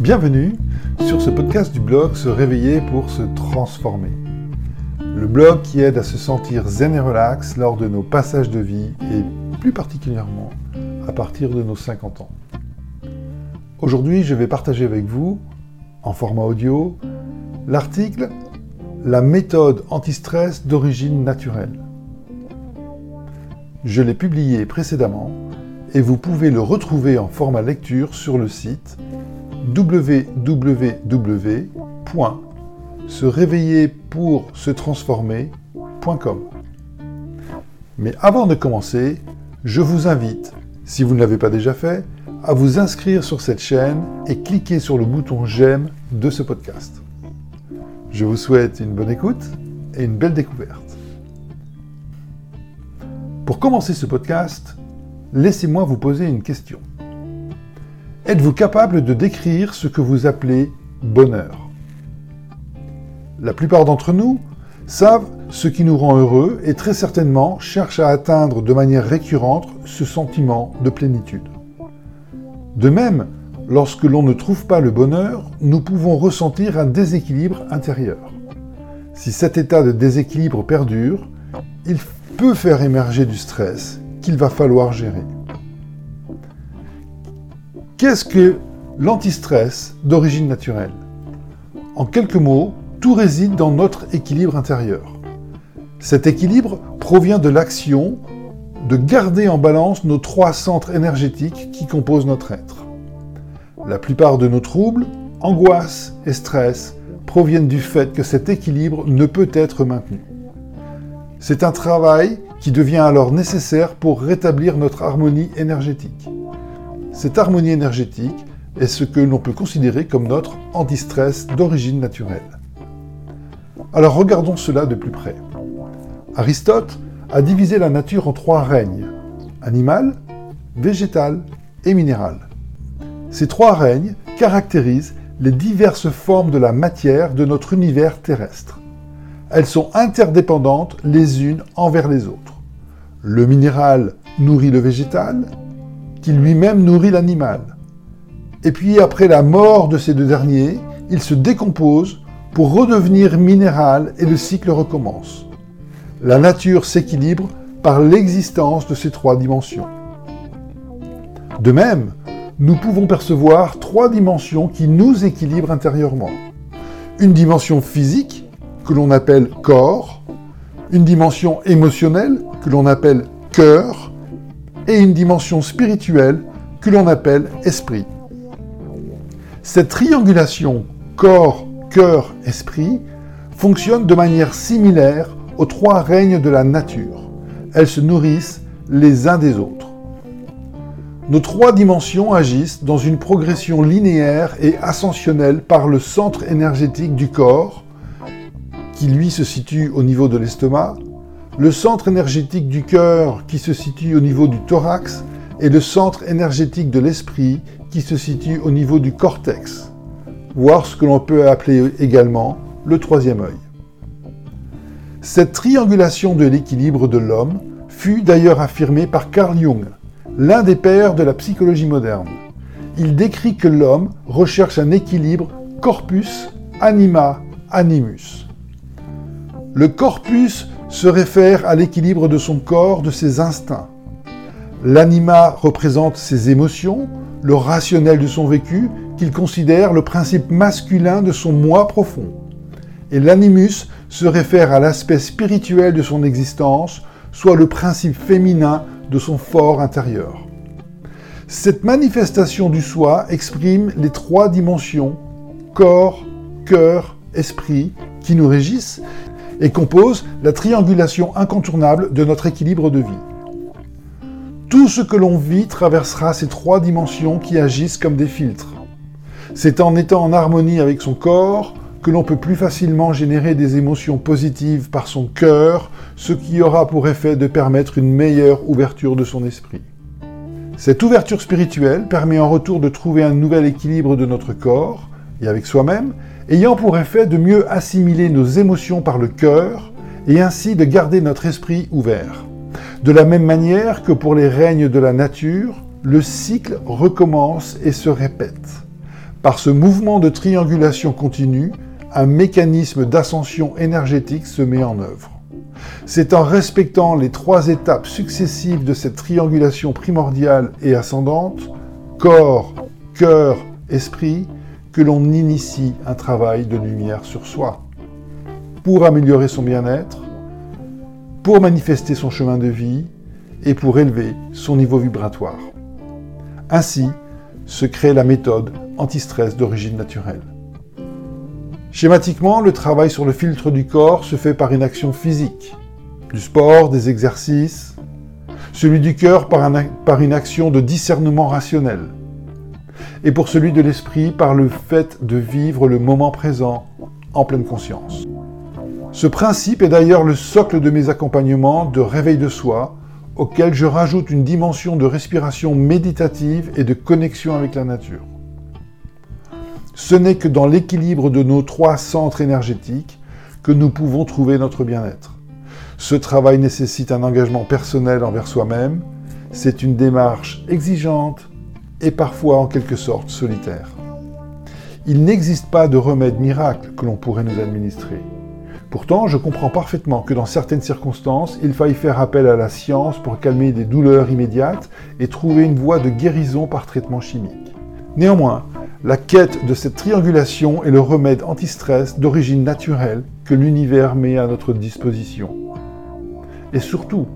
Bienvenue sur ce podcast du blog Se réveiller pour se transformer. Le blog qui aide à se sentir zen et relax lors de nos passages de vie et plus particulièrement à partir de nos 50 ans. Aujourd'hui, je vais partager avec vous, en format audio, l'article La méthode anti-stress d'origine naturelle. Je l'ai publié précédemment et vous pouvez le retrouver en format lecture sur le site www.se-réveiller-pour-se-transformer.com. Mais avant de commencer, je vous invite, si vous ne l'avez pas déjà fait, à vous inscrire sur cette chaîne et cliquer sur le bouton j'aime de ce podcast. Je vous souhaite une bonne écoute et une belle découverte. Pour commencer ce podcast, laissez-moi vous poser une question. Êtes-vous capable de décrire ce que vous appelez bonheur? La plupart d'entre nous savent ce qui nous rend heureux et très certainement cherchent à atteindre de manière récurrente ce sentiment de plénitude. De même, lorsque l'on ne trouve pas le bonheur, nous pouvons ressentir un déséquilibre intérieur. Si cet état de déséquilibre perdure, il peut faire émerger du stress qu'il va falloir gérer. Qu'est-ce que l'antistress d'origine naturelle? En quelques mots, tout réside dans notre équilibre intérieur. Cet équilibre provient de l'action de garder en balance nos trois centres énergétiques qui composent notre être. La plupart de nos troubles, angoisses et stress proviennent du fait que cet équilibre ne peut être maintenu. C'est un travail qui devient alors nécessaire pour rétablir notre harmonie énergétique. Cette harmonie énergétique est ce que l'on peut considérer comme notre antistress d'origine naturelle. Alors regardons cela de plus près. Aristote a divisé la nature en trois règnes, animal, végétal et minéral. Ces trois règnes caractérisent les diverses formes de la matière de notre univers terrestre. Elles sont interdépendantes les unes envers les autres. Le minéral nourrit le végétal, lui-même nourrit l'animal. Et puis après la mort de ces deux derniers, il se décompose pour redevenir minéral et le cycle recommence. La nature s'équilibre par l'existence de ces trois dimensions. De même, nous pouvons percevoir trois dimensions qui nous équilibrent intérieurement. Une dimension physique, que l'on appelle corps, une dimension émotionnelle, que l'on appelle cœur, et une dimension spirituelle que l'on appelle esprit. Cette triangulation corps, cœur, esprit fonctionne de manière similaire aux trois règnes de la nature. Elles se nourrissent les uns des autres. Nos trois dimensions agissent dans une progression linéaire et ascensionnelle par le centre énergétique du corps, qui lui se situe au niveau de l'estomac, le centre énergétique du cœur qui se situe au niveau du thorax et le centre énergétique de l'esprit qui se situe au niveau du cortex, voire ce que l'on peut appeler également le troisième œil. Cette triangulation de l'équilibre de l'homme fut d'ailleurs affirmée par Carl Jung, l'un des pères de la psychologie moderne. Il décrit que l'homme recherche un équilibre corpus anima animus. Le corpus se réfère à l'équilibre de son corps, de ses instincts. L'anima représente ses émotions, le rationnel de son vécu, qu'il considère le principe masculin de son moi profond. Et l'animus se réfère à l'aspect spirituel de son existence, soit le principe féminin de son fort intérieur. Cette manifestation du soi exprime les trois dimensions, corps, cœur, esprit, qui nous régissent et compose la triangulation incontournable de notre équilibre de vie. Tout ce que l'on vit traversera ces trois dimensions qui agissent comme des filtres. C'est en étant en harmonie avec son corps que l'on peut plus facilement générer des émotions positives par son cœur, ce qui aura pour effet de permettre une meilleure ouverture de son esprit. Cette ouverture spirituelle permet en retour de trouver un nouvel équilibre de notre corps et avec soi-même, ayant pour effet de mieux assimiler nos émotions par le cœur et ainsi de garder notre esprit ouvert. De la même manière que pour les règnes de la nature, le cycle recommence et se répète. Par ce mouvement de triangulation continue, un mécanisme d'ascension énergétique se met en œuvre. C'est en respectant les trois étapes successives de cette triangulation primordiale et ascendante, corps, cœur, esprit, l'on initie un travail de lumière sur soi. Pour améliorer son bien-être, pour manifester son chemin de vie et pour élever son niveau vibratoire. Ainsi se crée la méthode anti-stress d'origine naturelle. Schématiquement, le travail sur le filtre du corps se fait par une action physique, du sport, des exercices, celui du cœur par, une action de discernement rationnel, et pour celui de l'esprit par le fait de vivre le moment présent en pleine conscience. Ce principe est d'ailleurs le socle de mes accompagnements de réveil de soi, auquel je rajoute une dimension de respiration méditative et de connexion avec la nature. Ce n'est que dans l'équilibre de nos trois centres énergétiques que nous pouvons trouver notre bien-être. Ce travail nécessite un engagement personnel envers soi-même, c'est une démarche exigeante et parfois en quelque sorte solitaire. Il n'existe pas de remède miracle que l'on pourrait nous administrer. Pourtant, je comprends parfaitement que dans certaines circonstances, il faille faire appel à la science pour calmer des douleurs immédiates et trouver une voie de guérison par traitement chimique. Néanmoins, la quête de cette triangulation est le remède anti-stress d'origine naturelle que l'univers met à notre disposition. Et surtout,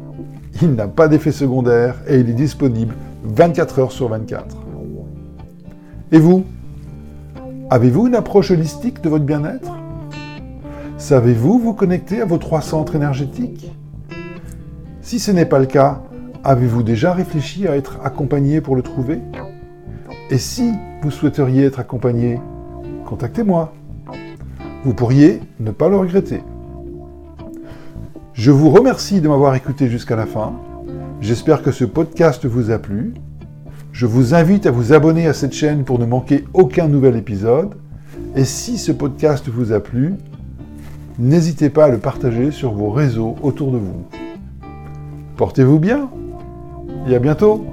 il n'a pas d'effet secondaire et il est disponible 24 heures sur 24. Et vous? Avez-vous une approche holistique de votre bien-être? Savez-vous vous connecter à vos trois centres énergétiques? Si ce n'est pas le cas, avez-vous déjà réfléchi à être accompagné pour le trouver? Et si vous souhaiteriez être accompagné, contactez-moi. Vous pourriez ne pas le regretter. Je vous remercie de m'avoir écouté jusqu'à la fin. J'espère que ce podcast vous a plu. Je vous invite à vous abonner à cette chaîne pour ne manquer aucun nouvel épisode. Et si ce podcast vous a plu, n'hésitez pas à le partager sur vos réseaux autour de vous. Portez-vous bien et à bientôt